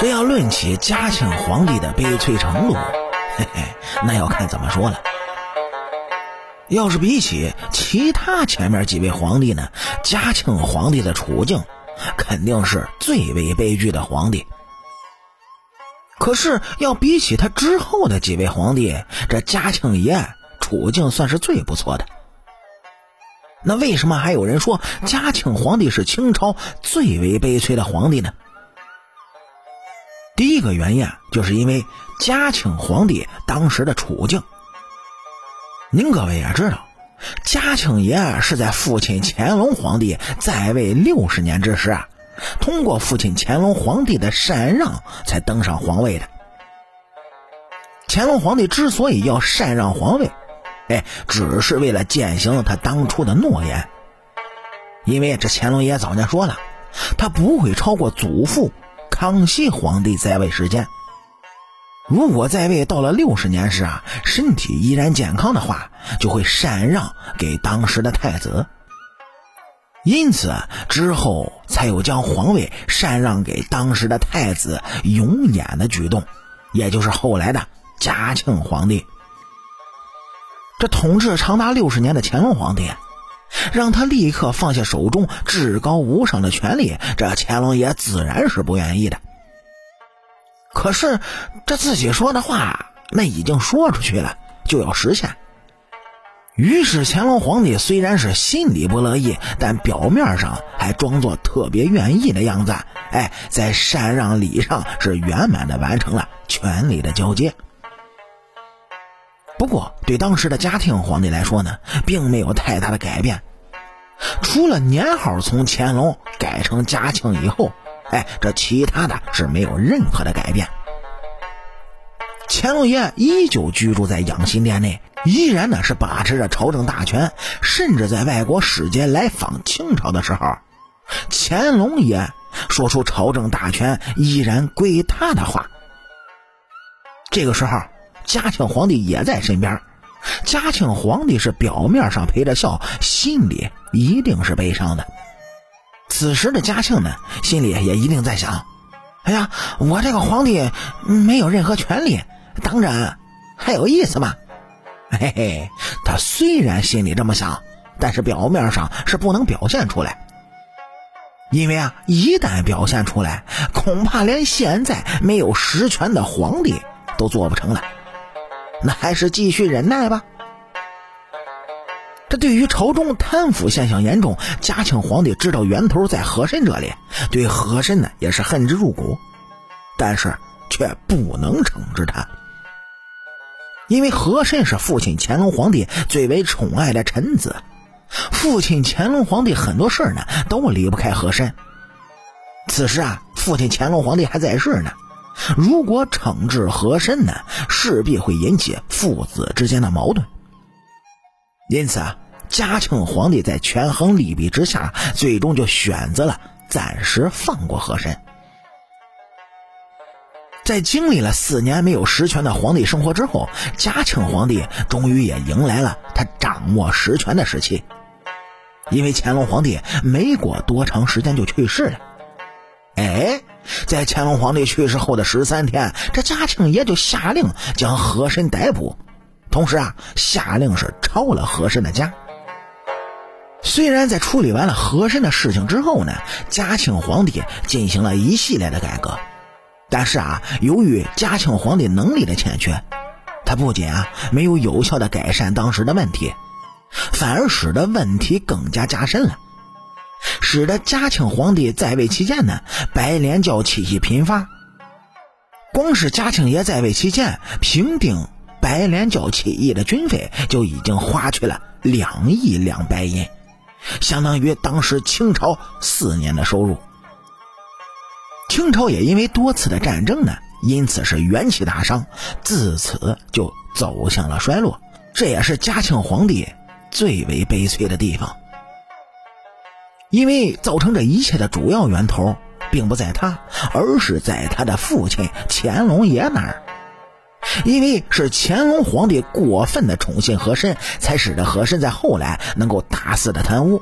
这要论起嘉庆皇帝的悲催程度，嘿嘿，那要看怎么说了。要是比起其他前面几位皇帝呢，嘉庆皇帝的处境肯定是最为悲剧的皇帝。可是要比起他之后的几位皇帝，这嘉庆爷处境算是最不错的。那为什么还有人说嘉庆皇帝是清朝最为悲催的皇帝呢？第一个原因啊，就是因为嘉庆皇帝当时的处境。您各位也知道，嘉庆爷是在父亲乾隆皇帝在位六十年之时啊，通过父亲乾隆皇帝的禅让才登上皇位的。乾隆皇帝之所以要禅让皇位，哎，只是为了践行他当初的诺言。因为这乾隆爷早年说了，他不会超过祖父。康熙皇帝在位时间，如果在位到了六十年时啊，身体依然健康的话，就会禅让给当时的太子。因此之后才有将皇位禅让给当时的太子永琰的举动，也就是后来的嘉庆皇帝。这统治长达六十年的乾隆皇帝。让他立刻放下手中至高无上的权力，这乾隆爷自然是不愿意的。可是这自己说的话，那已经说出去了，就要实现。于是乾隆皇帝虽然是心里不乐意，但表面上还装作特别愿意的样子。哎，在禅让礼上是圆满的完成了权力的交接。不过，对当时的嘉庆皇帝来说呢，并没有太大的改变，除了年号从乾隆改成嘉庆以后，哎，这其他的是没有任何的改变。乾隆爷依旧居住在养心殿内，依然呢是把持着朝政大权，甚至在外国使节来访清朝的时候，乾隆爷说出朝政大权依然归他的话。这个时候。嘉庆皇帝也在身边，嘉庆皇帝是表面上陪着笑，心里一定是悲伤的。此时的嘉庆呢，心里也一定在想：哎呀，我这个皇帝没有任何权利，当着还有意思吗？嘿嘿，他虽然心里这么想，但是表面上是不能表现出来，因为啊，一旦表现出来，恐怕连现在没有实权的皇帝都做不成了。那还是继续忍耐吧。这对于朝中贪腐现象严重，嘉庆皇帝知道源头在和珅这里，对和珅呢也是恨之入骨，但是却不能惩治他，因为和珅是父亲乾隆皇帝最为宠爱的臣子，父亲乾隆皇帝很多事呢都离不开和珅。此时啊，父亲乾隆皇帝还在世呢。如果惩治和珅呢，势必会引起父子之间的矛盾。因此啊，嘉庆皇帝在权衡利弊之下，最终就选择了暂时放过和珅。在经历了四年没有实权的皇帝生活之后，嘉庆皇帝终于也迎来了他掌握实权的时期。因为乾隆皇帝没过多长时间就去世了，哎。在乾隆皇帝去世后的十三天，这嘉庆爷就下令将和珅逮捕，同时啊，下令是抄了和珅的家。虽然在处理完了和珅的事情之后呢，嘉庆皇帝进行了一系列的改革，但是啊，由于嘉庆皇帝能力的欠缺，他不仅啊没有有效的改善当时的问题，反而使得问题更加加深了。使得嘉庆皇帝在位期间呢，白莲教起义频发。光是嘉庆爷在位期间平定白莲教起义的军费就已经花去了两亿两白银，相当于当时清朝四年的收入。清朝也因为多次的战争呢，因此是元气大伤，自此就走向了衰落。这也是嘉庆皇帝最为悲催的地方。因为造成这一切的主要源头，并不在他，而是在他的父亲乾隆爷那儿。因为是乾隆皇帝过分的宠信和珅，才使得和珅在后来能够大肆的贪污。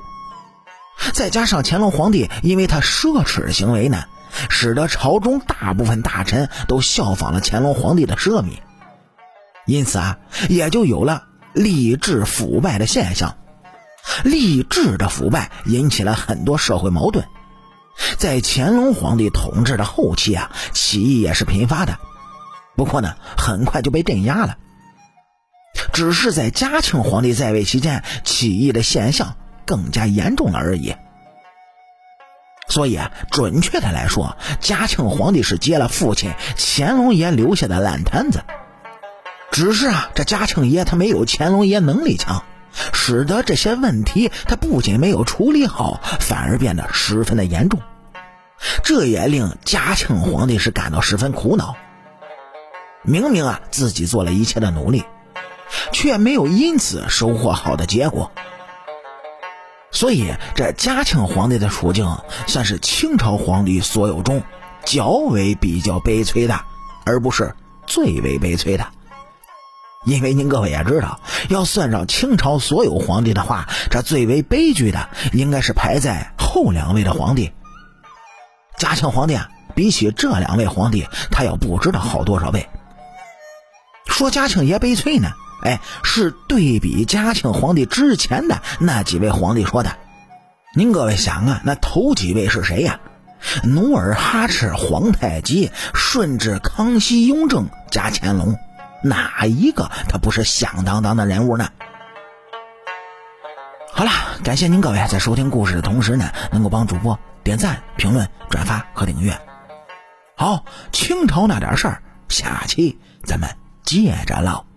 再加上乾隆皇帝因为他奢侈的行为呢，使得朝中大部分大臣都效仿了乾隆皇帝的奢靡，因此啊，也就有了吏治腐败的现象。吏治的腐败引起了很多社会矛盾，在乾隆皇帝统治的后期啊，起义也是频发的，不过呢，很快就被镇压了。只是在嘉庆皇帝在位期间，起义的现象更加严重了而已。所以啊，准确的来说，嘉庆皇帝是接了父亲乾隆爷留下的烂摊子。只是啊，这嘉庆爷他没有乾隆爷能力强，使得这些问题他不仅没有处理好，反而变得十分的严重。这也令嘉庆皇帝是感到十分苦恼。明明啊，自己做了一切的努力。却没有因此收获好的结果，所以这嘉庆皇帝的处境算是清朝皇帝所有中较为比较悲催的，而不是最为悲催的。因为您各位也知道，要算上清朝所有皇帝的话，这最为悲剧的应该是排在后两位的皇帝。嘉庆皇帝啊，比起这两位皇帝，他要不知道好多少倍。说嘉庆爷悲催呢？哎，是对比嘉庆皇帝之前的那几位皇帝说的。您各位想啊，那头几位是谁呀？努尔哈赤、皇太极、顺治、康熙、雍正加乾隆，哪一个他不是响当当的人物呢？好了，感谢您各位在收听故事的同时呢，能够帮主播点赞、评论、转发和订阅。好，清朝那点事儿，下期咱们接着唠。